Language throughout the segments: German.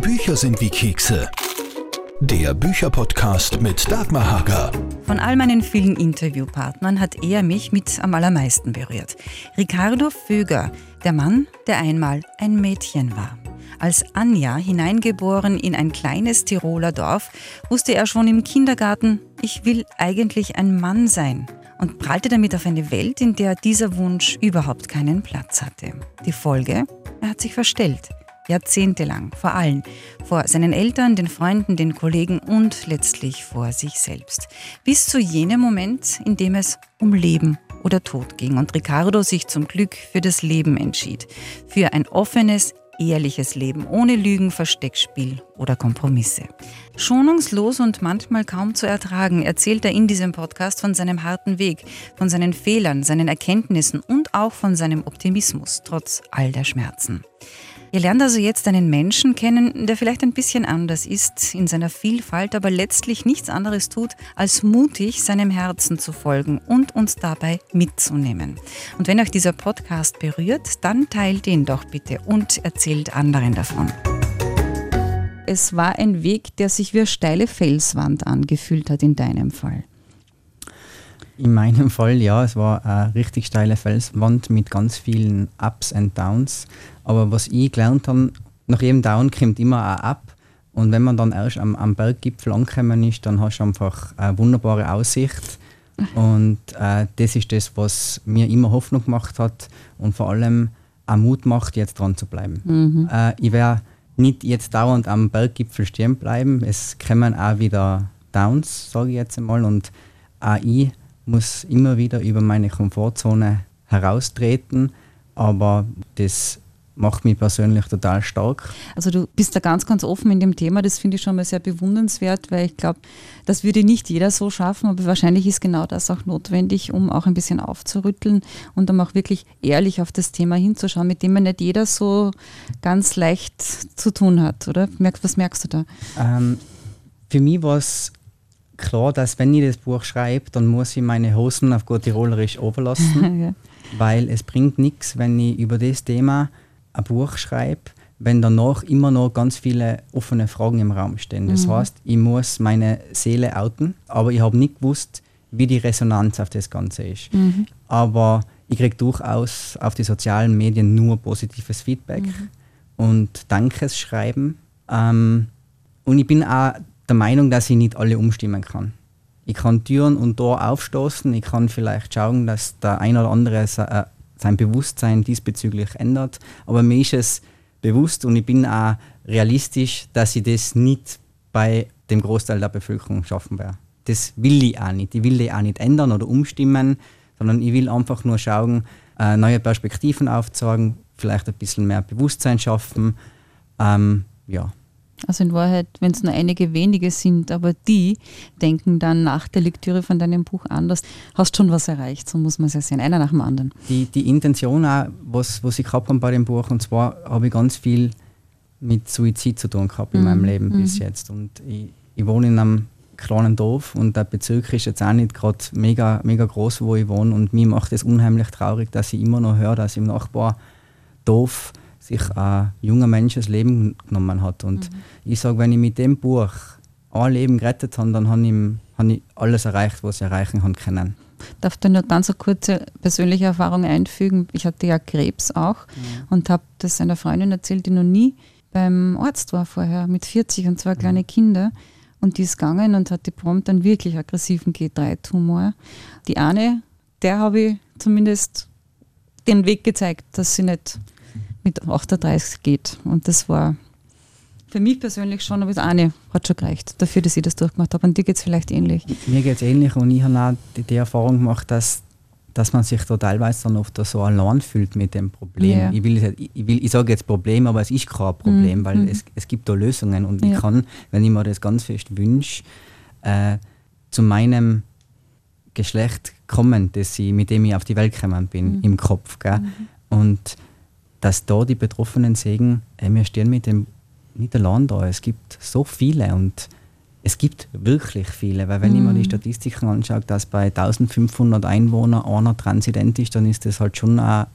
Bücher sind wie Kekse. Der Bücherpodcast mit Dagmar Hager. Von all meinen vielen Interviewpartnern hat er mich mit am allermeisten berührt. Ricardo Föger, der Mann, der einmal ein Mädchen war. Als Anja, hineingeboren in ein kleines Tiroler Dorf, wusste er schon im Kindergarten, ich will eigentlich ein Mann sein und prallte damit auf eine Welt, in der dieser Wunsch überhaupt keinen Platz hatte. Die Folge? Er hat sich verstellt. Jahrzehntelang, vor allem vor seinen Eltern, den Freunden, den Kollegen und letztlich vor sich selbst. Bis zu jenem Moment, in dem es um Leben oder Tod ging und Ricardo sich zum Glück für das Leben entschied. Für ein offenes, ehrliches Leben, ohne Lügen, Versteckspiel oder Kompromisse. Schonungslos und manchmal kaum zu ertragen erzählt er in diesem Podcast von seinem harten Weg, von seinen Fehlern, seinen Erkenntnissen und auch von seinem Optimismus, trotz all der Schmerzen. Ihr lernt also jetzt einen Menschen kennen, der vielleicht ein bisschen anders ist in seiner Vielfalt, aber letztlich nichts anderes tut, als mutig seinem Herzen zu folgen und uns dabei mitzunehmen. Und wenn euch dieser Podcast berührt, dann teilt ihn doch bitte und erzählt anderen davon. Es war ein Weg, der sich wie eine steile Felswand angefühlt hat in deinem Fall. In meinem Fall ja, es war eine richtig steile Felswand mit ganz vielen Ups und Downs. Aber was ich gelernt habe, nach jedem Down kommt immer ein Up. Und wenn man dann erst am, am Berggipfel angekommen ist, dann hast du einfach eine wunderbare Aussicht. Und äh, das ist das, was mir immer Hoffnung gemacht hat und vor allem auch Mut macht, jetzt dran zu bleiben. Mhm. Äh, ich werde nicht jetzt dauernd am Berggipfel stehen bleiben. Es kommen auch wieder Downs, sage ich jetzt einmal. Und auch ich muss immer wieder über meine Komfortzone heraustreten, aber das macht mich persönlich total stark. Also du bist da ganz, ganz offen in dem Thema, das finde ich schon mal sehr bewundernswert, weil ich glaube, das würde nicht jeder so schaffen, aber wahrscheinlich ist genau das auch notwendig, um auch ein bisschen aufzurütteln und um auch wirklich ehrlich auf das Thema hinzuschauen, mit dem man nicht jeder so ganz leicht zu tun hat, oder? Was merkst du da? Ähm, für mich war es klar, dass wenn ich das Buch schreibe, dann muss ich meine Hosen auf gut Tirolerisch overlassen, ja. weil es bringt nichts, wenn ich über das Thema ein Buch schreibe, wenn danach immer noch ganz viele offene Fragen im Raum stehen. Das mhm. heißt, ich muss meine Seele outen, aber ich habe nicht gewusst, wie die Resonanz auf das Ganze ist. Mhm. Aber ich kriege durchaus auf die sozialen Medien nur positives Feedback mhm. und Dankes schreiben. Ähm, und ich bin auch der Meinung, dass ich nicht alle umstimmen kann. Ich kann Türen und Tor aufstoßen, ich kann vielleicht schauen, dass der ein oder andere äh, sein Bewusstsein diesbezüglich ändert, aber mir ist es bewusst und ich bin auch realistisch, dass ich das nicht bei dem Großteil der Bevölkerung schaffen werde. Das will ich auch nicht. Ich will die auch nicht ändern oder umstimmen, sondern ich will einfach nur schauen, äh, neue Perspektiven aufzeigen, vielleicht ein bisschen mehr Bewusstsein schaffen. Ähm, ja. Also in Wahrheit, wenn es nur einige wenige sind, aber die denken dann nach der Lektüre von deinem Buch anders, hast schon was erreicht, so muss man es ja sehen, einer nach dem anderen. Die, die Intention auch, was, was ich gehabt habe bei dem Buch, und zwar habe ich ganz viel mit Suizid zu tun gehabt in mhm. meinem Leben mhm. bis jetzt. Und ich, ich wohne in einem kleinen Dorf und der Bezirk ist jetzt auch nicht gerade mega, mega groß, wo ich wohne. Und mir macht es unheimlich traurig, dass ich immer noch höre, dass im Nachbardorf sich ein junger Mensch das Leben genommen hat. Und mhm. ich sage, wenn ich mit dem Buch ein Leben gerettet habe, dann habe ich, hab ich alles erreicht, was ich erreichen kann können. Darf da nur ganz eine kurze persönliche Erfahrung einfügen? Ich hatte ja Krebs auch mhm. und habe das einer Freundin erzählt, die noch nie beim Arzt war vorher, mit 40 und zwei mhm. kleine Kinder. Und die ist gegangen und hatte prompt einen wirklich aggressiven G3-Tumor. Die eine, der habe ich zumindest den Weg gezeigt, dass sie nicht mit 38 geht. Und das war für mich persönlich schon, aber das eine hat schon gereicht, dafür, dass ich das durchgemacht habe. Und dir geht es vielleicht ähnlich. Mir geht es ähnlich und ich habe auch die, die, Erfahrung gemacht, dass, dass man sich da teilweise dann oft so allein fühlt mit dem Problem. Yeah. Ich, will, ich, will, ich sage jetzt Problem, aber es ist kein Problem, mm. weil mm. es, es gibt da Lösungen und ja. ich kann, wenn ich mir das ganz fest wünsche, äh, zu meinem Geschlecht kommen, das ich, mit dem ich auf die Welt gekommen bin, mm. im Kopf. Gell? -hmm. Und dass da die Betroffenen sagen, ey, wir stehen mit dem allein da. Es gibt so viele und es gibt wirklich viele, weil wenn mm. ich mir die mhm. Statistiken anschaue, dass bei 1500 Einwohnern einer transident ist, dann ist das halt schon eine,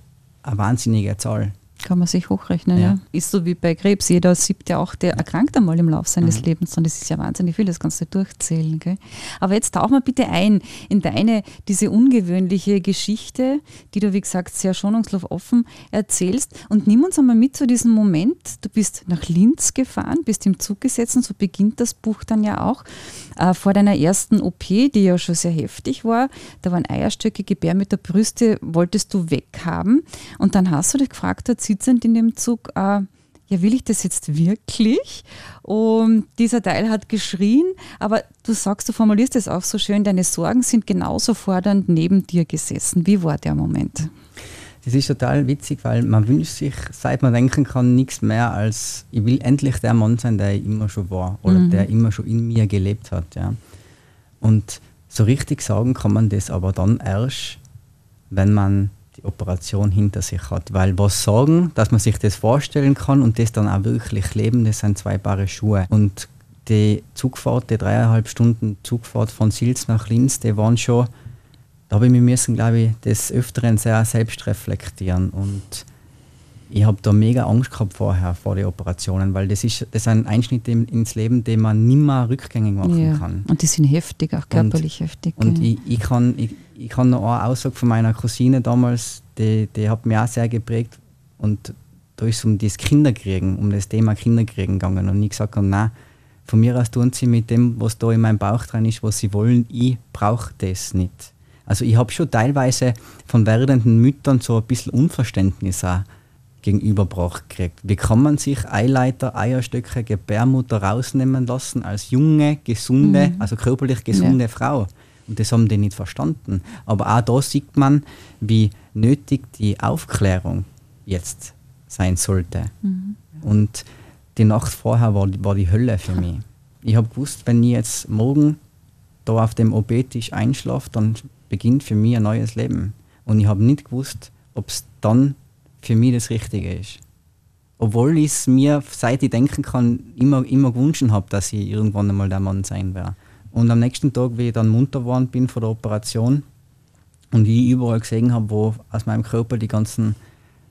eine wahnsinnige Zahl. Kann man sich hochrechnen, ja. ja. Ist so wie bei Krebs. Jeder siebte, achte erkrankt einmal im Laufe seines mhm. Lebens. Und das ist ja wahnsinnig viel, das kannst du durchzählen. Gell? Aber jetzt tauch mal bitte ein in deine, diese ungewöhnliche Geschichte, die du, wie gesagt, sehr schonungslos offen erzählst. Und nimm uns einmal mit zu diesem Moment. Du bist nach Linz gefahren, bist im Zug gesetzt und so beginnt das Buch dann ja auch. Äh, vor deiner ersten OP, die ja schon sehr heftig war, da waren Eierstöcke, Gebär mit der Brüste, wolltest du weghaben. Und dann hast du dich gefragt, sitzend in dem Zug, äh, ja, will ich das jetzt wirklich? Und dieser Teil hat geschrien, aber du sagst, du formulierst es auch so schön, deine Sorgen sind genauso fordernd neben dir gesessen. Wie war der Moment? Das ist total witzig, weil man wünscht sich, seit man denken kann, nichts mehr als, ich will endlich der Mann sein, der ich immer schon war oder mhm. der immer schon in mir gelebt hat. Ja. Und so richtig sagen kann man das aber dann erst, wenn man die Operation hinter sich hat. Weil was sagen, dass man sich das vorstellen kann und das dann auch wirklich leben, das sind zwei Paare Schuhe. Und die Zugfahrt, die dreieinhalb Stunden Zugfahrt von Sils nach Linz, die waren schon, da habe ich mich müssen, glaube ich, des Öfteren sehr selbst reflektieren. Und ich habe da mega Angst gehabt vorher, vor den Operationen, weil das ist, das Einschnitt ins Leben, den man nimmer rückgängig machen ja. kann. Und die sind heftig, auch körperlich und, heftig. Und ja. ich, ich, kann, ich, ich kann noch eine Aussage von meiner Cousine damals, die, die hat mich auch sehr geprägt. Und da ist es um das Kinderkriegen, um das Thema Kinderkriegen gegangen. Und ich gesagt habe, nein, von mir aus tun sie mit dem, was da in meinem Bauch drin ist, was sie wollen. Ich brauche das nicht. Also ich habe schon teilweise von werdenden Müttern so ein bisschen Unverständnis auch gegenüberbracht gekriegt. Wie kann man sich Eileiter, Eierstöcke, Gebärmutter rausnehmen lassen als junge, gesunde, mhm. also körperlich gesunde ja. Frau? Und das haben die nicht verstanden. Aber auch da sieht man, wie nötig die Aufklärung jetzt sein sollte. Mhm. Und die Nacht vorher war, war die Hölle für mich. Ich habe gewusst, wenn ich jetzt morgen da auf dem OB-Tisch einschlafe, dann beginnt für mich ein neues Leben. Und ich habe nicht gewusst, ob es dann für mich das Richtige ist. Obwohl ich es mir, seit ich denken kann, immer, immer gewünscht habe, dass ich irgendwann einmal der Mann sein werde. Und am nächsten Tag, wie ich dann munter geworden bin vor der Operation und ich überall gesehen habe, wo aus meinem Körper die ganzen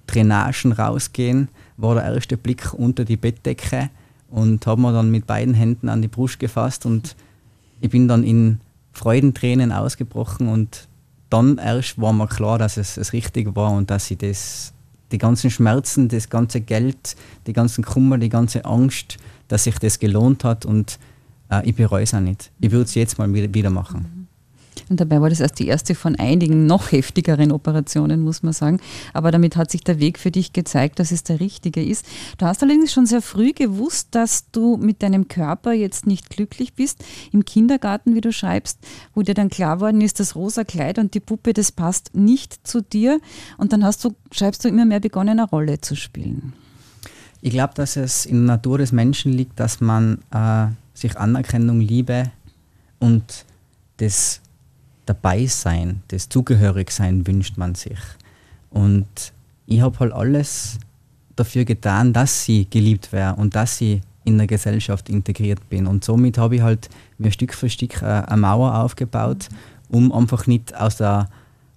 Drainagen rausgehen, war der erste Blick unter die Bettdecke und habe mir dann mit beiden Händen an die Brust gefasst und ich bin dann in Freudentränen ausgebrochen und dann erst war mir klar, dass es das Richtige war und dass ich das die ganzen Schmerzen, das ganze Geld, die ganzen Kummer, die ganze Angst, dass sich das gelohnt hat und äh, ich bereue es auch nicht. Ich würde es jetzt mal wieder machen. Und dabei war das erst die erste von einigen noch heftigeren Operationen, muss man sagen. Aber damit hat sich der Weg für dich gezeigt, dass es der richtige ist. Du hast allerdings schon sehr früh gewusst, dass du mit deinem Körper jetzt nicht glücklich bist. Im Kindergarten, wie du schreibst, wo dir dann klar worden ist, das rosa Kleid und die Puppe, das passt nicht zu dir. Und dann hast du, schreibst du immer mehr begonnen, eine Rolle zu spielen. Ich glaube, dass es in der Natur des Menschen liegt, dass man äh, sich Anerkennung, Liebe und das Dabeisein, das Zugehörigsein wünscht man sich. Und ich habe halt alles dafür getan, dass sie geliebt wäre und dass sie in der Gesellschaft integriert bin. Und somit habe ich halt mir Stück für Stück äh, eine Mauer aufgebaut, um einfach nicht aus der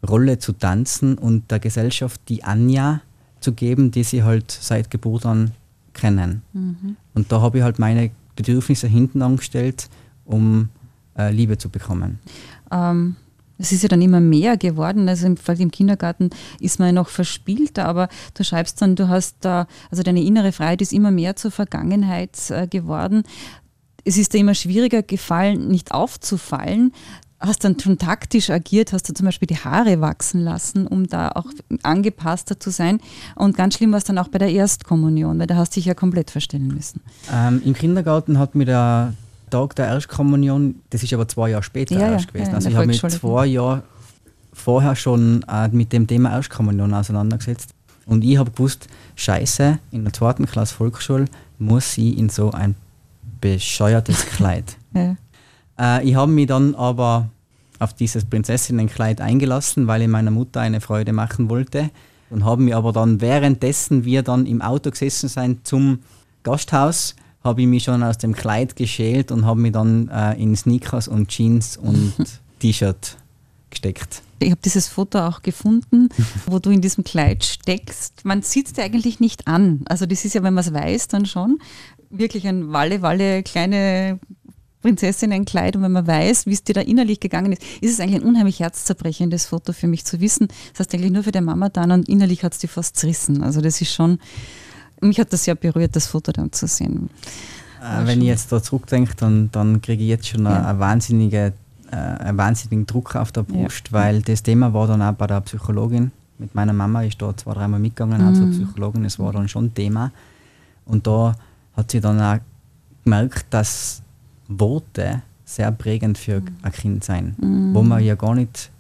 Rolle zu tanzen und der Gesellschaft die Anja zu geben, die sie halt seit Geburt an kennen. Mhm. Und da habe ich halt meine Bedürfnisse hinten angestellt, um äh, Liebe zu bekommen. Ähm, es ist ja dann immer mehr geworden. Also im, im Kindergarten ist man ja noch verspielter, aber du schreibst dann, du hast da, also deine innere Freiheit ist immer mehr zur Vergangenheit äh, geworden. Es ist dir immer schwieriger gefallen, nicht aufzufallen. Hast dann schon taktisch agiert, hast du zum Beispiel die Haare wachsen lassen, um da auch angepasster zu sein. Und ganz schlimm war es dann auch bei der Erstkommunion, weil da hast du dich ja komplett verstellen müssen. Ähm, Im Kindergarten hat mir der Tag der Erstkommunion, das ist aber zwei Jahre später ja, erst gewesen. Ja, also ich habe mich zwei Jahre vorher schon äh, mit dem Thema Erstkommunion auseinandergesetzt. Und ich habe gewusst, scheiße, in der zweiten Klasse Volksschule muss sie in so ein bescheuertes Kleid. ja. äh, ich habe mich dann aber auf dieses Prinzessinnenkleid eingelassen, weil ich meiner Mutter eine Freude machen wollte. Und habe mich aber dann währenddessen wir dann im Auto gesessen sind zum Gasthaus, habe ich mich schon aus dem Kleid geschält und habe mich dann äh, in Sneakers und Jeans und T-Shirt gesteckt. Ich habe dieses Foto auch gefunden, wo du in diesem Kleid steckst. Man sieht es dir eigentlich nicht an. Also das ist ja, wenn man es weiß, dann schon wirklich ein Walle, Walle, kleine Prinzessinnenkleid und wenn man weiß, wie es dir da innerlich gegangen ist, ist es eigentlich ein unheimlich herzzerbrechendes Foto für mich zu wissen. Das heißt eigentlich nur für die Mama dann und innerlich hat es die fast zerrissen. Also das ist schon, mich hat das sehr berührt, das Foto dann zu sehen. Äh, wenn ich jetzt da zurückdenke, dann, dann kriege ich jetzt schon ja. eine, eine wahnsinnige, äh, einen wahnsinnigen Druck auf der Brust, ja. weil das Thema war dann auch bei der Psychologin. Mit meiner Mama ist da zwei, dreimal mitgegangen, mhm. zur Psychologin, es war dann schon Thema. Und da hat sie dann auch gemerkt, dass Worte sehr prägend für mhm. ein Kind sein, mhm. wo man ja gar nicht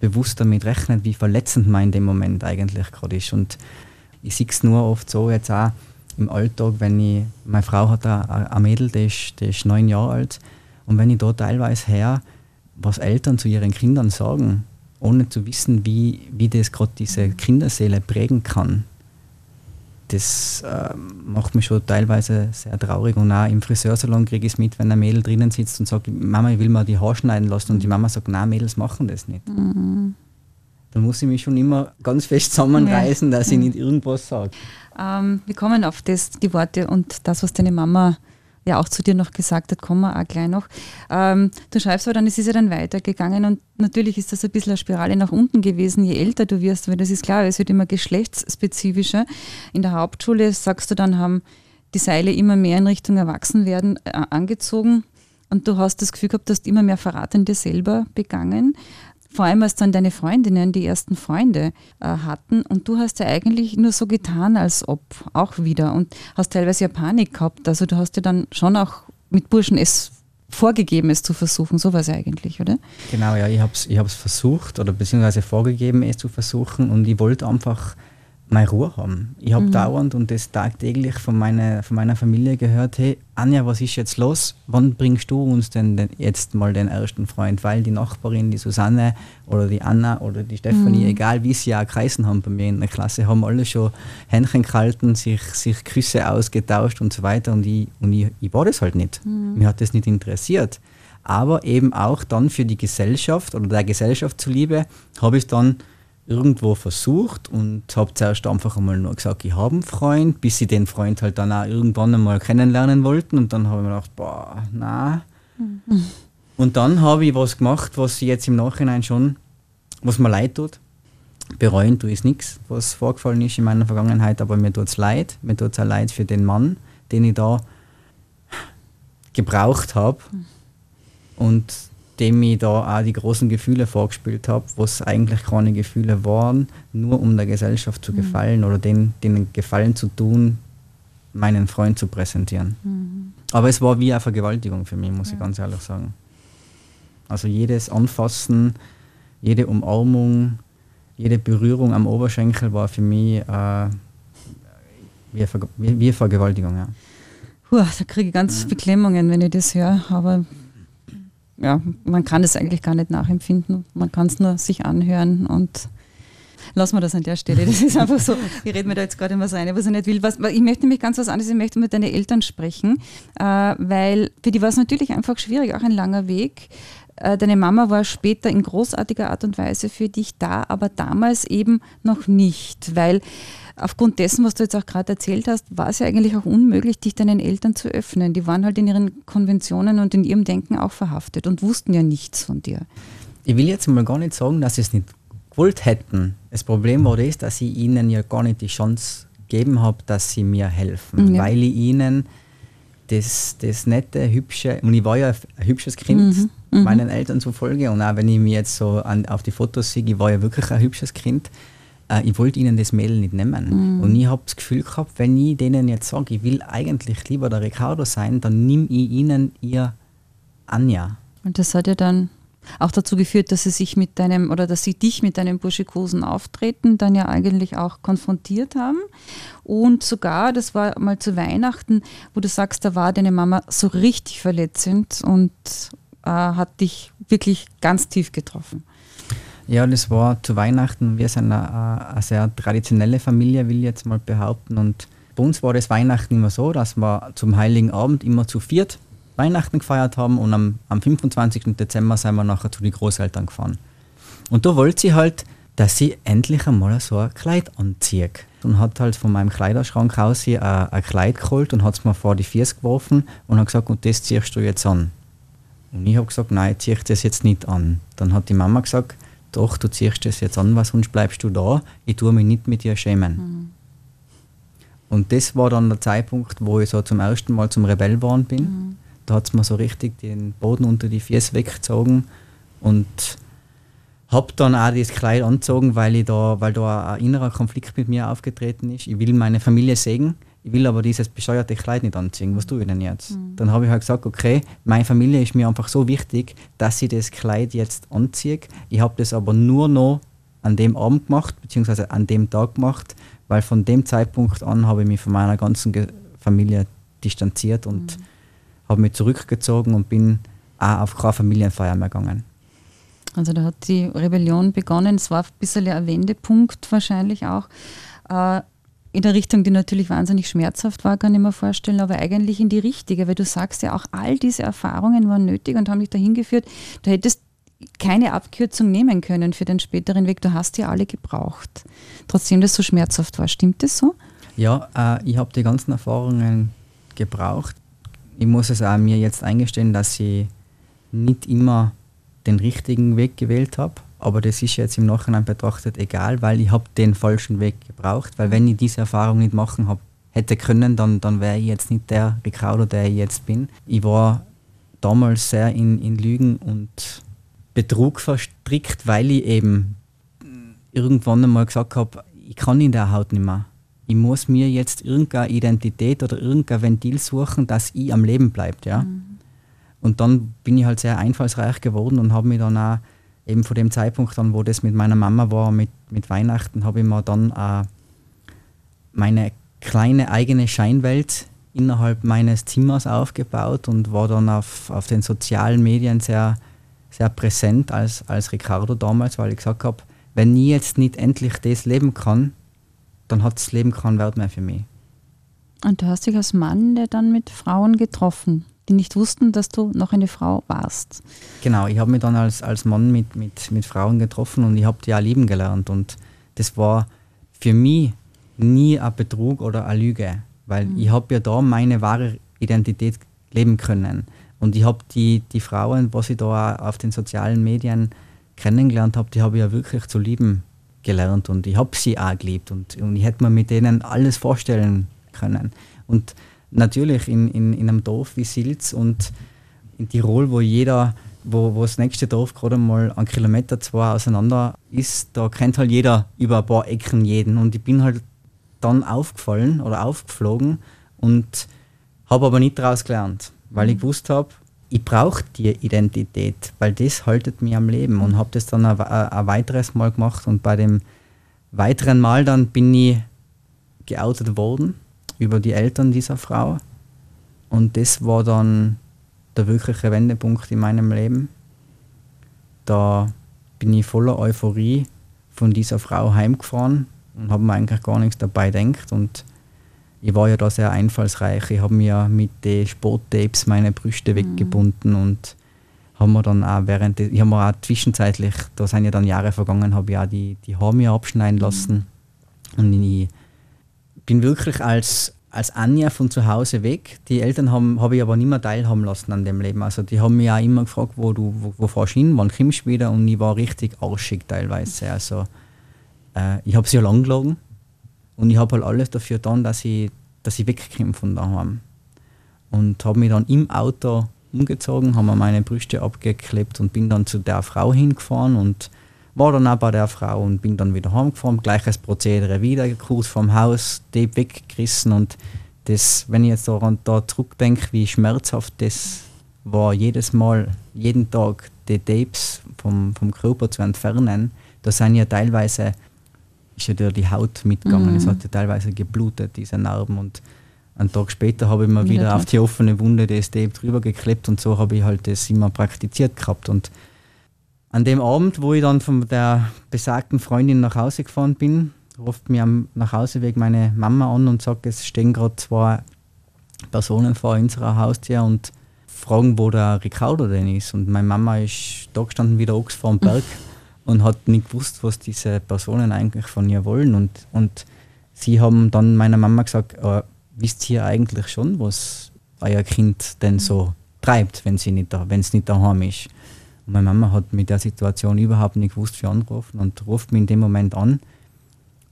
bewusst damit rechnet, wie verletzend man in dem Moment eigentlich gerade ist. Und ich sehe es nur oft so jetzt auch im Alltag, wenn ich, meine Frau hat ein Mädel, die ist, die ist neun Jahre alt, und wenn ich da teilweise her, was Eltern zu ihren Kindern sagen, ohne zu wissen, wie, wie das gerade diese Kinderseele prägen kann, das äh, macht mich schon teilweise sehr traurig. Und auch im Friseursalon kriege ich es mit, wenn ein Mädel drinnen sitzt und sagt, Mama, ich will mal die Haare schneiden lassen. Und die Mama sagt, nein, Mädels machen das nicht. Mhm. Dann muss ich mich schon immer ganz fest zusammenreißen, ja. dass ich nicht irgendwas sage. Ähm, wir kommen auf das, die Worte und das, was deine Mama ja auch zu dir noch gesagt hat, kommen wir auch gleich noch. Ähm, du schreibst aber dann, es ist ja dann weitergegangen und natürlich ist das ein bisschen eine Spirale nach unten gewesen, je älter du wirst, weil das ist klar, es wird immer geschlechtsspezifischer. In der Hauptschule sagst du dann, haben die Seile immer mehr in Richtung Erwachsenwerden äh, angezogen und du hast das Gefühl gehabt, du hast immer mehr Verrat an dir selber begangen vor allem als dann deine Freundinnen die ersten Freunde äh, hatten und du hast ja eigentlich nur so getan, als ob auch wieder und hast teilweise ja Panik gehabt. Also du hast ja dann schon auch mit Burschen es vorgegeben, es zu versuchen. So war es eigentlich, oder? Genau, ja, ich habe es ich versucht oder beziehungsweise vorgegeben, es zu versuchen und ich wollte einfach meine Ruhe haben. Ich habe mhm. dauernd und das tagtäglich von meiner, von meiner Familie gehört, hey Anja, was ist jetzt los? Wann bringst du uns denn den, jetzt mal den ersten Freund? Weil die Nachbarin, die Susanne oder die Anna oder die Stefanie, mhm. egal wie sie ja kreisen haben bei mir in der Klasse, haben alle schon Händchen gehalten, sich, sich Küsse ausgetauscht und so weiter und ich, und ich, ich war das halt nicht. Mhm. Mir hat das nicht interessiert. Aber eben auch dann für die Gesellschaft oder der Gesellschaft zuliebe habe ich dann irgendwo versucht und habe zuerst einfach einmal nur gesagt, ich habe einen Freund, bis sie den Freund halt dann auch irgendwann einmal kennenlernen wollten und dann habe ich mir gedacht, boah, na. Mhm. Und dann habe ich was gemacht, was jetzt im Nachhinein schon, was mir leid tut. Bereuen tue ich nichts, was vorgefallen ist in meiner Vergangenheit, aber mir tut es leid. Mir tut es auch leid für den Mann, den ich da gebraucht habe. Mhm. Und dem ich da auch die großen Gefühle vorgespielt habe, was eigentlich keine Gefühle waren, nur um der Gesellschaft zu mhm. gefallen oder den, den Gefallen zu tun, meinen Freund zu präsentieren. Mhm. Aber es war wie eine Vergewaltigung für mich, muss ja. ich ganz ehrlich sagen. Also jedes Anfassen, jede Umarmung, jede Berührung am Oberschenkel war für mich äh, wie, eine wie, wie, Vergewaltigung. Ja. Puh, da kriege ich ganz ja. Beklemmungen, wenn ich das höre. Aber ja, man kann es eigentlich gar nicht nachempfinden. Man kann es nur sich anhören und lassen wir das an der Stelle. Das ist einfach so, ich rede mir da jetzt gerade immer so ein, was ich nicht will. Was, ich möchte nämlich ganz was anderes, ich möchte mit deinen Eltern sprechen, äh, weil für die war es natürlich einfach schwierig, auch ein langer Weg. Äh, deine Mama war später in großartiger Art und Weise für dich da, aber damals eben noch nicht, weil aufgrund dessen, was du jetzt auch gerade erzählt hast, war es ja eigentlich auch unmöglich, dich deinen Eltern zu öffnen. Die waren halt in ihren Konventionen und in ihrem Denken auch verhaftet und wussten ja nichts von dir. Ich will jetzt mal gar nicht sagen, dass es nicht gewollt hätten. Das Problem war das, dass ich ihnen ja gar nicht die Chance gegeben habe, dass sie mir helfen, ja. weil ich ihnen das, das nette, hübsche, und ich war ja ein hübsches Kind mhm, mhm. meinen Eltern zufolge und auch wenn ich mir jetzt so an, auf die Fotos sehe, ich war ja wirklich ein hübsches Kind äh, ich wollte ihnen das Mädel nicht nehmen. Mhm. Und ich habe das Gefühl gehabt, wenn ich denen jetzt sage, ich will eigentlich lieber der Ricardo sein, dann nimm ich ihnen ihr Anja. Und das hat ja dann auch dazu geführt, dass sie sich mit deinem oder dass sie dich mit deinem burschikosen Auftreten dann ja eigentlich auch konfrontiert haben. Und sogar, das war mal zu Weihnachten, wo du sagst, da war deine Mama so richtig verletzend und äh, hat dich wirklich ganz tief getroffen. Ja, das war zu Weihnachten. Wir sind eine, eine, sehr traditionelle Familie, will ich jetzt mal behaupten. Und bei uns war das Weihnachten immer so, dass wir zum Heiligen Abend immer zu viert Weihnachten gefeiert haben und am, am 25. Dezember sind wir nachher zu den Großeltern gefahren. Und da wollte sie halt, dass sie endlich einmal so ein Kleid anzieht. Und hat halt von meinem Kleiderschrank aus ein, ein Kleid geholt und hat es mir vor die Füße geworfen und hat gesagt, und das ziehst du jetzt an. Und ich habe gesagt, nein, ich ziehe das jetzt nicht an. Dann hat die Mama gesagt, doch, du ziehst das jetzt an, weil sonst bleibst du da. Ich tue mich nicht mit dir schämen. Mhm. Und das war dann der Zeitpunkt, wo ich so zum ersten Mal zum Rebell geworden bin. Mhm. Da hat es mir so richtig den Boden unter die Füße weggezogen und habe dann auch das Kleid angezogen, weil, ich da, weil da ein innerer Konflikt mit mir aufgetreten ist. Ich will meine Familie sägen, ich will aber dieses bescheuerte Kleid nicht anziehen. Was tue ich denn jetzt? Mhm. Dann habe ich halt gesagt, okay, meine Familie ist mir einfach so wichtig, dass ich das Kleid jetzt anziehe. Ich habe das aber nur noch an dem Abend gemacht, beziehungsweise an dem Tag gemacht, weil von dem Zeitpunkt an habe ich mich von meiner ganzen Familie distanziert und mhm. Habe mich zurückgezogen und bin auch auf keine Familienfeier mehr gegangen. Also da hat die Rebellion begonnen. Es war ein bisschen ein Wendepunkt wahrscheinlich auch. Äh, in der Richtung, die natürlich wahnsinnig schmerzhaft war, kann ich mir vorstellen, aber eigentlich in die richtige, weil du sagst ja auch, all diese Erfahrungen waren nötig und haben dich dahin geführt. Du hättest keine Abkürzung nehmen können für den späteren Weg. Du hast die alle gebraucht. Trotzdem das so schmerzhaft war. Stimmt das so? Ja, äh, ich habe die ganzen Erfahrungen gebraucht. Ich muss es auch mir jetzt eingestehen, dass ich nicht immer den richtigen Weg gewählt habe. Aber das ist jetzt im Nachhinein betrachtet egal, weil ich habe den falschen Weg gebraucht. Weil wenn ich diese Erfahrung nicht machen hab, hätte können, dann, dann wäre ich jetzt nicht der Ricardo, der ich jetzt bin. Ich war damals sehr in, in Lügen und Betrug verstrickt, weil ich eben irgendwann einmal gesagt habe, ich kann in der Haut nicht mehr. Ich muss mir jetzt irgendeine Identität oder irgendein Ventil suchen, dass ich am Leben bleibt. Ja? Mhm. Und dann bin ich halt sehr einfallsreich geworden und habe mich dann auch eben von dem Zeitpunkt an, wo das mit meiner Mama war, mit, mit Weihnachten, habe ich mir dann auch meine kleine eigene Scheinwelt innerhalb meines Zimmers aufgebaut und war dann auf, auf den sozialen Medien sehr, sehr präsent als, als Ricardo damals, weil ich gesagt habe, wenn ich jetzt nicht endlich das leben kann, dann hat das Leben keinen Wert mehr für mich. Und du hast dich als Mann der dann mit Frauen getroffen? die nicht wussten, dass du noch eine Frau warst. Genau, ich habe mich dann als, als Mann mit, mit, mit Frauen getroffen und ich habe die auch lieben gelernt. Und das war für mich nie ein Betrug oder eine Lüge, weil mhm. ich habe ja da meine wahre Identität leben können. Und ich habe die, die Frauen, was ich da auf den sozialen Medien kennengelernt habe, die habe ich ja wirklich zu lieben gelernt und ich habe sie auch geliebt und, und ich hätte mir mit denen alles vorstellen können. Und natürlich in, in, in einem Dorf wie Silz und in Tirol, wo jeder, wo, wo das nächste Dorf gerade mal einen Kilometer, zwei auseinander ist, da kennt halt jeder über ein paar Ecken jeden. Und ich bin halt dann aufgefallen oder aufgeflogen und habe aber nicht daraus gelernt, weil ich mhm. gewusst habe, ich brauche die Identität, weil das haltet mich am Leben und habe das dann ein, ein, weiteres Mal gemacht und bei dem weiteren Mal dann bin ich geoutet worden über die Eltern dieser Frau. Und das war dann der wirkliche Wendepunkt in meinem Leben. Da bin ich voller Euphorie von dieser Frau heimgefahren und habe mir eigentlich gar nichts dabei gedacht. Und ich war ja da sehr einfallsreich. Ich habe mir mit den Sporttapes meine Brüste mhm. weggebunden und haben wir dann auch während, ich habe mir auch zwischenzeitlich, da sind ja dann Jahre vergangen, habe ich auch die, die Haare mir abschneiden lassen. Mhm. Und ich bin wirklich als, als Anja von zu Hause weg. Die Eltern haben habe ich aber nicht mehr teilhaben lassen an dem Leben. Also die haben mich auch immer gefragt, wo du wo, wo fährst du hin, wann kommst du wieder und ich war richtig arschig teilweise. Also äh, ich habe sie ja lang gelogen und ich habe halt alles dafür getan, dass ich, dass ich wegkomme von daheim. Und habe mich dann im Auto umgezogen, habe mir meine Brüste abgeklebt und bin dann zu der Frau hingefahren und war dann auch bei der Frau und bin dann wieder heimgefahren. Gleiches Prozedere wieder, kurz vom Haus, Tape weggerissen und das, wenn ich jetzt daran da zurückdenke, wie schmerzhaft das war, jedes Mal, jeden Tag die Tapes vom, vom Körper zu entfernen, da sind ja teilweise, ist ja durch die Haut mitgegangen, mhm. es hat ja teilweise geblutet, diese Narben. Und einen Tag später habe ich mir wieder, wieder auf die offene Wunde das Tape drüber geklebt. Und so habe ich halt das immer praktiziert gehabt. Und an dem Abend, wo ich dann von der besagten Freundin nach Hause gefahren bin, ruft mir am Nachhauseweg meine Mama an und sagt, es stehen gerade zwei Personen vor unserer Haustür und fragen, wo der Ricardo denn ist. Und meine Mama ist da gestanden wie der Ochs vor dem Berg und hat nicht gewusst, was diese Personen eigentlich von ihr wollen. Und, und sie haben dann meiner Mama gesagt, äh, wisst ihr eigentlich schon, was euer Kind denn so treibt, wenn sie nicht da, wenn es nicht daheim ist. Und meine Mama hat mit der Situation überhaupt nicht gewusst, wie anrufen und ruft mich in dem Moment an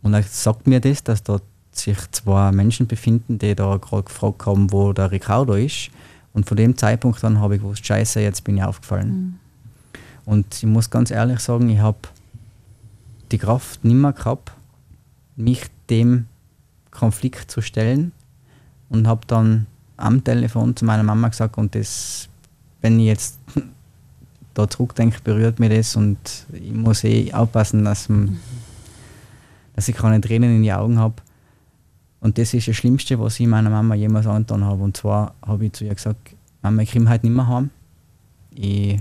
und er sagt mir das, dass dort sich zwei Menschen befinden, die da gerade gefragt haben, wo der Ricardo ist. Und von dem Zeitpunkt an habe ich gewusst, scheiße, jetzt bin ich aufgefallen. Mhm. Und ich muss ganz ehrlich sagen, ich habe die Kraft nicht mehr gehabt, mich dem Konflikt zu stellen und habe dann am Telefon zu meiner Mama gesagt, und das, wenn ich jetzt da zurückdenke, berührt mich das und ich muss eh aufpassen, dass, dass ich keine Tränen in die Augen habe. Und das ist das Schlimmste, was ich meiner Mama jemals angetan habe. Und zwar habe ich zu ihr gesagt, Mama, ich komme heute nicht mehr heim. Ich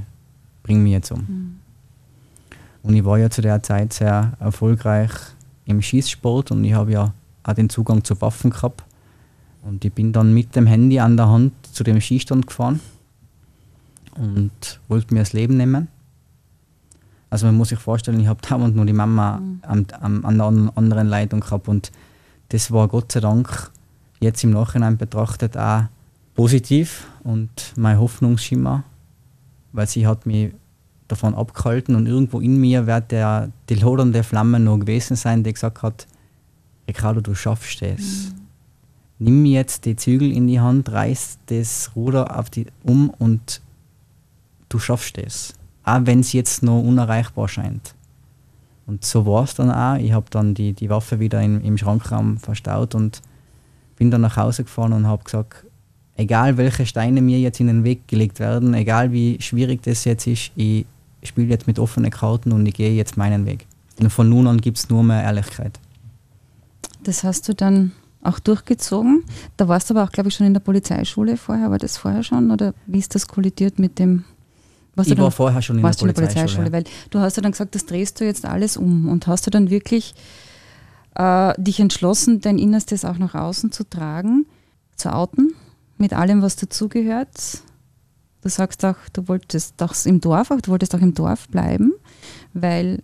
bringe mich jetzt um. Mhm. Und ich war ja zu der Zeit sehr erfolgreich im Schießsport und ich habe ja auch den Zugang zu Waffen gehabt. Und ich bin dann mit dem Handy an der Hand zu dem Skistand gefahren und wollte mir das Leben nehmen. Also man muss sich vorstellen, ich habe dauernd nur die Mama mhm. am, am, an der anderen Leitung gehabt und das war Gott sei Dank jetzt im Nachhinein betrachtet auch positiv und mein Hoffnungsschimmer, weil sie hat mich davon abgehalten und irgendwo in mir wird der, die lodernde Flamme noch gewesen sein, die gesagt hat, Ricardo, du schaffst es. Mhm. Nimm jetzt die Zügel in die Hand, reiß das Ruder auf die, um und du schaffst es. Auch wenn es jetzt noch unerreichbar scheint. Und so war es dann auch. Ich habe dann die, die Waffe wieder in, im Schrankraum verstaut und bin dann nach Hause gefahren und habe gesagt, egal welche Steine mir jetzt in den Weg gelegt werden, egal wie schwierig das jetzt ist, ich spiele jetzt mit offenen Karten und ich gehe jetzt meinen Weg. Und von nun an gibt es nur mehr Ehrlichkeit. Das hast du dann auch durchgezogen. Da warst du aber auch, glaube ich, schon in der Polizeischule vorher. War das vorher schon oder wie ist das kollidiert mit dem? Was ich war vorher schon in der Polizeischule. In der Polizeischule weil du hast ja dann gesagt, das drehst du jetzt alles um und hast du dann wirklich äh, dich entschlossen, dein Innerstes auch nach außen zu tragen, zu outen, mit allem, was dazugehört. Du sagst auch, du wolltest auch im Dorf, auch, du wolltest auch im Dorf bleiben, weil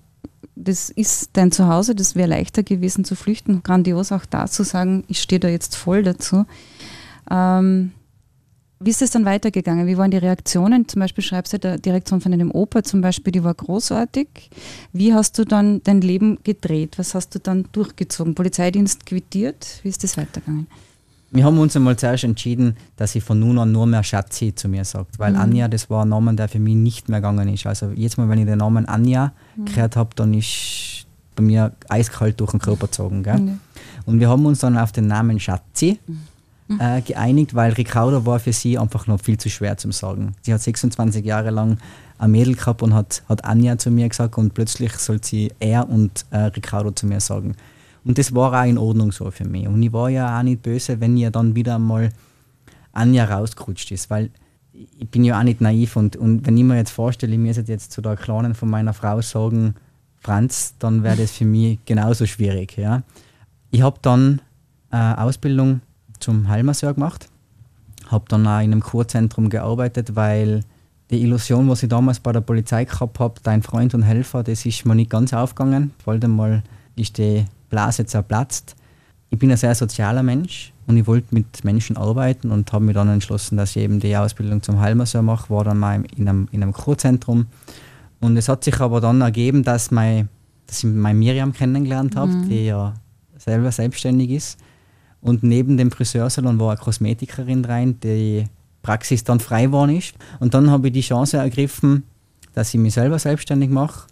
das ist dein Zuhause, das wäre leichter gewesen zu flüchten. Grandios auch da zu sagen, ich stehe da jetzt voll dazu. Ähm, wie ist es dann weitergegangen? Wie waren die Reaktionen? Zum Beispiel schreibst du der Direktion von einem Oper zum Beispiel, die war großartig. Wie hast du dann dein Leben gedreht? Was hast du dann durchgezogen? Polizeidienst quittiert? Wie ist das weitergegangen? Wir haben uns einmal zuerst entschieden, dass sie von nun an nur mehr Schatzi zu mir sagt, weil mhm. Anja, das war ein Name, der für mich nicht mehr gegangen ist. Also jetzt mal, wenn ich den Namen Anja mhm. gehört habe, dann ist bei mir eiskalt durch den Körper gezogen. Gell? Mhm. Und wir haben uns dann auf den Namen Schatzi mhm. äh, geeinigt, weil Ricardo war für sie einfach noch viel zu schwer zu sagen. Sie hat 26 Jahre lang ein Mädel gehabt und hat, hat Anja zu mir gesagt und plötzlich soll sie er und äh, Ricardo zu mir sagen. Und das war auch in Ordnung so für mich. Und ich war ja auch nicht böse, wenn ihr dann wieder mal Anja rausgerutscht ist, weil ich bin ja auch nicht naiv und, und wenn ich mir jetzt vorstelle, ich müsste jetzt zu der Kleinen von meiner Frau sagen, Franz, dann wäre das für mich genauso schwierig. Ja. Ich habe dann eine Ausbildung zum Heilmasseur gemacht, habe dann auch in einem Kurzentrum gearbeitet, weil die Illusion, was ich damals bei der Polizei gehabt habe, dein Freund und Helfer, das ist mir nicht ganz aufgegangen. Ich wollte mal, ist die Blase zerplatzt. Ich bin ein sehr sozialer Mensch und ich wollte mit Menschen arbeiten und habe mich dann entschlossen, dass ich eben die Ausbildung zum Heilmasseur mache, war dann mal in einem, in einem Kurzentrum. Und es hat sich aber dann ergeben, dass, mein, dass ich meine Miriam kennengelernt habe, mhm. die ja selber selbstständig ist. Und neben dem Friseursalon war eine Kosmetikerin rein, die Praxis dann frei geworden ist. Und dann habe ich die Chance ergriffen, dass ich mich selber selbstständig mache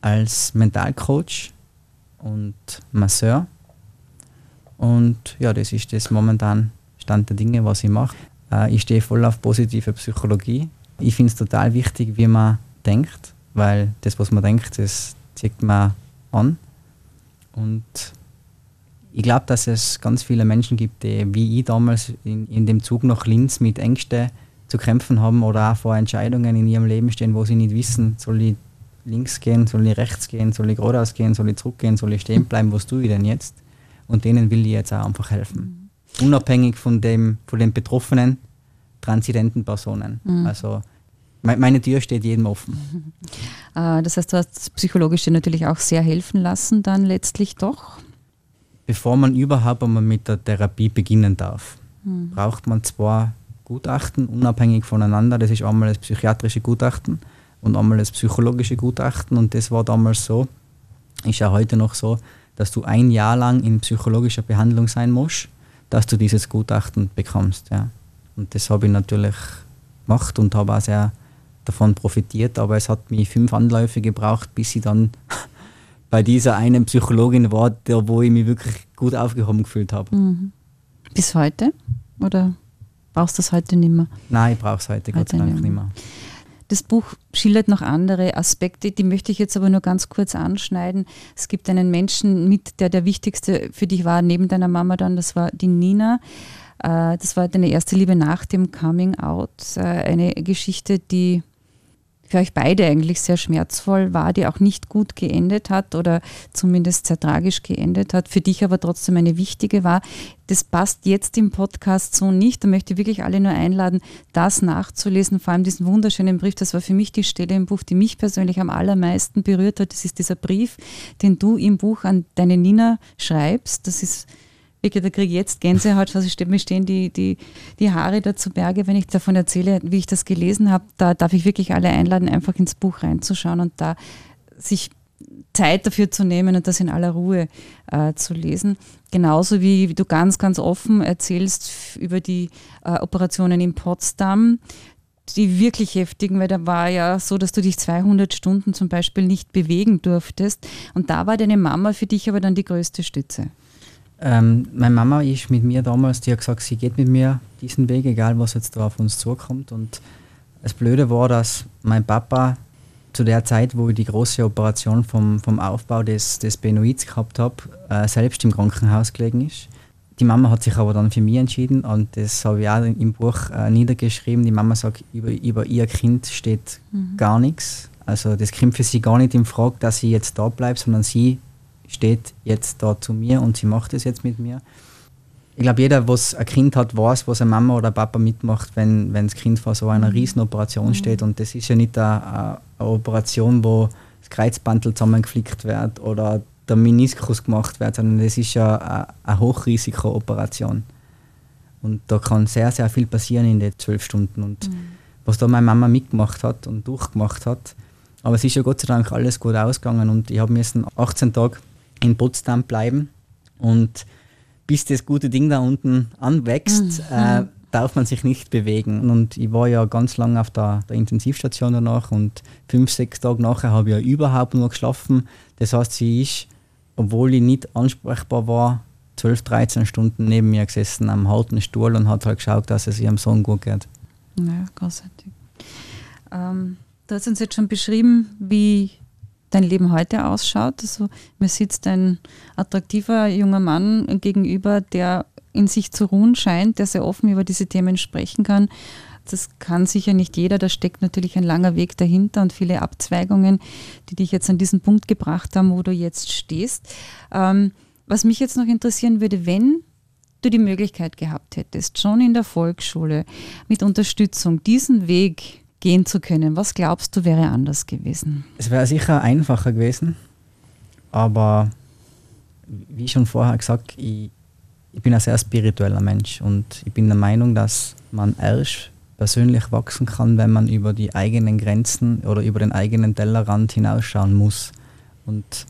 als Mentalcoach und Masseur. Und ja, das ist das momentan Stand der Dinge, was ich mache. Äh, ich stehe voll auf positive Psychologie. Ich finde es total wichtig, wie man denkt, weil das, was man denkt, das zieht man an. Und ich glaube, dass es ganz viele Menschen gibt, die wie ich damals in, in dem Zug nach Linz mit Ängsten zu kämpfen haben oder auch vor Entscheidungen in ihrem Leben stehen, wo sie nicht wissen, soll ich links gehen, soll ich rechts gehen, soll ich geradeaus gehen, soll ich zurückgehen, soll ich stehen bleiben, was tue ich denn jetzt? Und denen will ich jetzt auch einfach helfen. Mhm. Unabhängig von, dem, von den betroffenen, transidenten Personen. Mhm. Also meine Tür steht jedem offen. Äh, das heißt, du hast psychologisch dir natürlich auch sehr helfen lassen, dann letztlich doch. Bevor man überhaupt einmal mit der Therapie beginnen darf, hm. braucht man zwei Gutachten, unabhängig voneinander. Das ist einmal das psychiatrische Gutachten und einmal das psychologische Gutachten. Und das war damals so, ist ja heute noch so, dass du ein Jahr lang in psychologischer Behandlung sein musst, dass du dieses Gutachten bekommst. Ja. Und das habe ich natürlich gemacht und habe auch sehr davon profitiert, aber es hat mich fünf Anläufe gebraucht, bis ich dann bei dieser einen Psychologin war, der, wo ich mich wirklich gut aufgehoben gefühlt habe. Mhm. Bis heute? Oder brauchst du das heute nicht mehr? Nein, ich brauche es heute, heute Gott sei Dank nicht mehr. Das Buch schildert noch andere Aspekte, die möchte ich jetzt aber nur ganz kurz anschneiden. Es gibt einen Menschen mit, der der wichtigste für dich war, neben deiner Mama dann, das war die Nina. Äh, das war deine erste Liebe nach dem Coming Out. Äh, eine Geschichte, die für euch beide eigentlich sehr schmerzvoll war, die auch nicht gut geendet hat oder zumindest sehr tragisch geendet hat, für dich aber trotzdem eine wichtige war. Das passt jetzt im Podcast so nicht. Da möchte ich wirklich alle nur einladen, das nachzulesen, vor allem diesen wunderschönen Brief. Das war für mich die Stelle im Buch, die mich persönlich am allermeisten berührt hat. Das ist dieser Brief, den du im Buch an deine Nina schreibst. Das ist wirklich, da kriege ich jetzt Gänsehaut, was ich, mir stehen die, die, die Haare da zu Berge, wenn ich davon erzähle, wie ich das gelesen habe. Da darf ich wirklich alle einladen, einfach ins Buch reinzuschauen und da sich Zeit dafür zu nehmen und das in aller Ruhe äh, zu lesen. Genauso wie, wie, du ganz, ganz offen erzählst über die äh, Operationen in Potsdam, die wirklich heftigen, weil da war ja so, dass du dich 200 Stunden zum Beispiel nicht bewegen durftest. Und da war deine Mama für dich aber dann die größte Stütze. Ähm, meine Mama ist mit mir damals, die hat gesagt, sie geht mit mir diesen Weg, egal was jetzt da auf uns zukommt. Und das Blöde war, dass mein Papa zu der Zeit, wo ich die große Operation vom, vom Aufbau des, des Benoids gehabt habe, äh, selbst im Krankenhaus gelegen ist. Die Mama hat sich aber dann für mich entschieden und das habe ich auch im Buch äh, niedergeschrieben. Die Mama sagt, über, über ihr Kind steht mhm. gar nichts. Also das kommt für sie gar nicht in Frage, dass sie jetzt da bleibt, sondern sie steht jetzt da zu mir und sie macht es jetzt mit mir. Ich glaube, jeder, was ein Kind hat, weiß, was eine Mama oder Papa mitmacht, wenn, wenn das Kind vor so einer mhm. Riesenoperation mhm. steht. Und das ist ja nicht eine, eine Operation, wo das Kreuzbandel zusammengeflickt wird oder der Meniskus gemacht wird, sondern das ist ja eine, eine Hochrisikooperation. Und da kann sehr, sehr viel passieren in den zwölf Stunden. Und mhm. was da meine Mama mitgemacht hat und durchgemacht hat, aber es ist ja Gott sei Dank alles gut ausgegangen und ich habe müssen 18 Tage in Potsdam bleiben. Und bis das gute Ding da unten anwächst, mhm. äh, darf man sich nicht bewegen. Und ich war ja ganz lange auf der, der, Intensivstation danach und fünf, sechs Tage nachher habe ich ja überhaupt nur geschlafen. Das heißt, sie ist, obwohl ich nicht ansprechbar war, 12, 13 Stunden neben mir gesessen am harten Stuhl und hat halt geschaut, dass es ihrem Sohn gut geht. Ja, großartig. Ähm, du hast uns jetzt schon beschrieben, wie dein Leben heute ausschaut. Also mir sitzt ein attraktiver junger Mann gegenüber, der in sich zu ruhen scheint, der sehr offen über diese Themen sprechen kann. Das kann sicher nicht jeder, da steckt natürlich ein langer Weg dahinter und viele Abzweigungen, die dich jetzt an diesen Punkt gebracht haben, wo du jetzt stehst. Ähm, was mich jetzt noch interessieren würde, wenn du die Möglichkeit gehabt hättest, schon in der Volksschule mit Unterstützung diesen Weg gehen zu können. Was glaubst du, wäre anders gewesen? Es wäre sicher einfacher gewesen, aber wie schon vorher gesagt, ich, ich bin ein sehr spiritueller Mensch und ich bin der Meinung, dass man erst persönlich wachsen kann, wenn man über die eigenen Grenzen oder über den eigenen Tellerrand hinausschauen muss. Und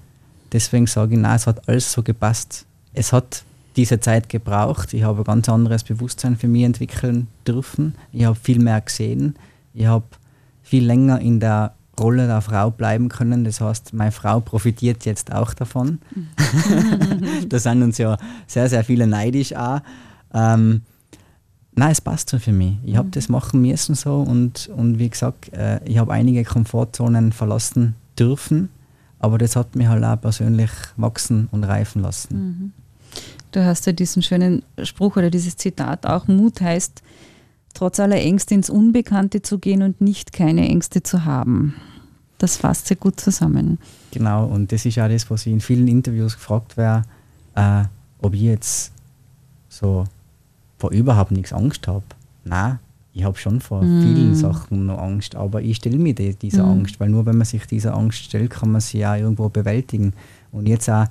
deswegen sage ich, nein, es hat alles so gepasst. Es hat diese Zeit gebraucht. Ich habe ein ganz anderes Bewusstsein für mich entwickeln dürfen. Ich habe viel mehr gesehen. Ich habe viel länger in der Rolle der Frau bleiben können. Das heißt, meine Frau profitiert jetzt auch davon. da sind uns ja sehr, sehr viele neidisch auch. Ähm, nein, es passt so für mich. Ich habe mhm. das machen müssen so und, und wie gesagt, äh, ich habe einige Komfortzonen verlassen dürfen, aber das hat mich halt auch persönlich wachsen und reifen lassen. Mhm. Du hast ja diesen schönen Spruch oder dieses Zitat auch, Mut heißt, trotz aller Ängste ins Unbekannte zu gehen und nicht keine Ängste zu haben. Das fasst sehr gut zusammen. Genau, und das ist auch das, was ich in vielen Interviews gefragt werde, äh, ob ich jetzt so vor überhaupt nichts Angst habe. Nein, ich habe schon vor mm. vielen Sachen noch Angst, aber ich stelle mir die, diese mm. Angst, weil nur wenn man sich dieser Angst stellt, kann man sie ja irgendwo bewältigen. Und jetzt auch,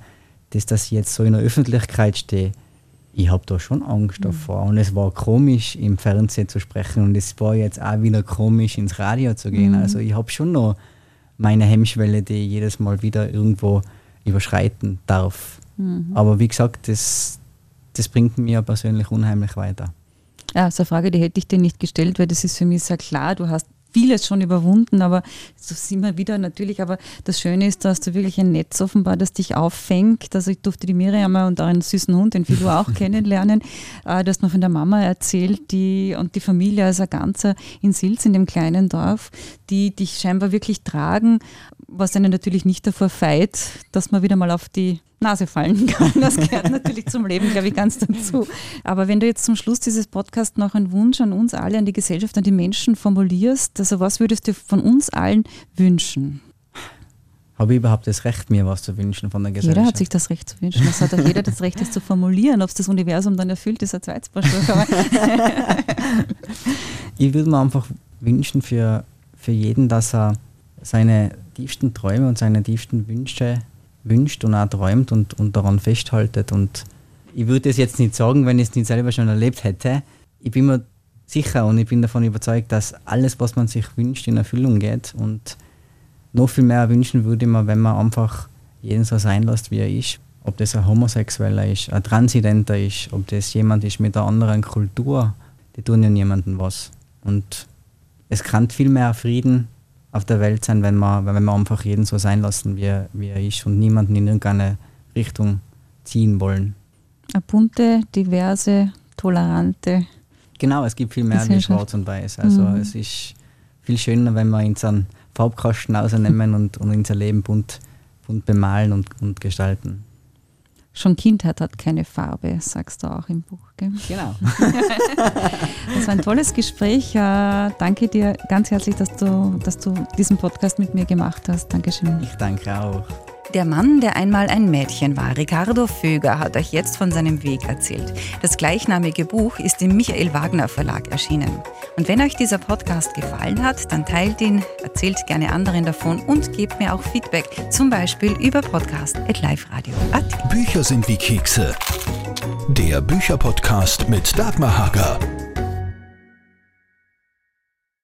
dass, dass ich jetzt so in der Öffentlichkeit stehe, ich habe da schon Angst mm. davor. Und es war komisch, im Fernsehen zu sprechen und es war jetzt auch wieder komisch, ins Radio zu gehen. Mm. Also ich habe schon noch meine Hemmschwelle, die ich jedes Mal wieder irgendwo überschreiten darf. Mhm. Aber wie gesagt, das, das bringt mir persönlich unheimlich weiter. Ja, so eine Frage, die hätte ich dir nicht gestellt, weil das ist für mich sehr klar. Du hast vieles schon überwunden, aber so sind wir wieder natürlich. Aber das Schöne ist, dass du wirklich ein Netz offenbar, das dich auffängt. Also ich durfte die Miriam und auch einen süßen Hund, den du auch kennenlernen. Äh, du hast mir von der Mama erzählt, die und die Familie als ein Ganzer in Silz, in dem kleinen Dorf, die dich scheinbar wirklich tragen, was einen natürlich nicht davor feit, dass man wieder mal auf die Nase fallen kann. Das gehört natürlich zum Leben, glaube ich, ganz dazu. Aber wenn du jetzt zum Schluss dieses Podcasts noch einen Wunsch an uns alle, an die Gesellschaft, an die Menschen formulierst, also was würdest du von uns allen wünschen? Habe ich überhaupt das Recht, mir was zu wünschen von der Gesellschaft? Jeder hat sich das Recht zu wünschen. Das hat auch jeder das Recht, das zu formulieren. Ob es das Universum dann erfüllt, ist ein zweites Paar Ich würde mir einfach wünschen für, für jeden, dass er seine tiefsten Träume und seine tiefsten Wünsche wünscht und auch träumt und, und daran festhaltet. Und ich würde es jetzt nicht sagen, wenn ich es nicht selber schon erlebt hätte. Ich bin mir sicher und ich bin davon überzeugt, dass alles, was man sich wünscht, in Erfüllung geht. Und noch viel mehr wünschen würde man, wenn man einfach jeden so sein lässt, wie er ist. Ob das ein Homosexueller ist, ein Transidenter ist, ob das jemand ist mit einer anderen Kultur, die tun ja niemandem was. Und es kann viel mehr Frieden auf der Welt sein, wenn wir, wenn wir einfach jeden so sein lassen, wie er, wie er ist und niemanden in irgendeine Richtung ziehen wollen. Eine bunte, diverse, tolerante. Genau, es gibt viel mehr wie schwarz und weiß. Also mhm. es ist viel schöner, wenn wir uns einen Farbkasten rausnehmen und, und unser Leben bunt, bunt bemalen und, und gestalten. Schon Kindheit hat keine Farbe, sagst du auch im Buch. Gell? Genau. das war ein tolles Gespräch. Äh, danke dir ganz herzlich, dass du, dass du diesen Podcast mit mir gemacht hast. Dankeschön. Ich danke auch. Der Mann, der einmal ein Mädchen war, Ricardo Föger, hat euch jetzt von seinem Weg erzählt. Das gleichnamige Buch ist im Michael Wagner Verlag erschienen. Und wenn euch dieser Podcast gefallen hat, dann teilt ihn, erzählt gerne anderen davon und gebt mir auch Feedback, zum Beispiel über podcast.liferadio.at. Bücher sind wie Kekse. Der Bücherpodcast mit Dagmar Hager.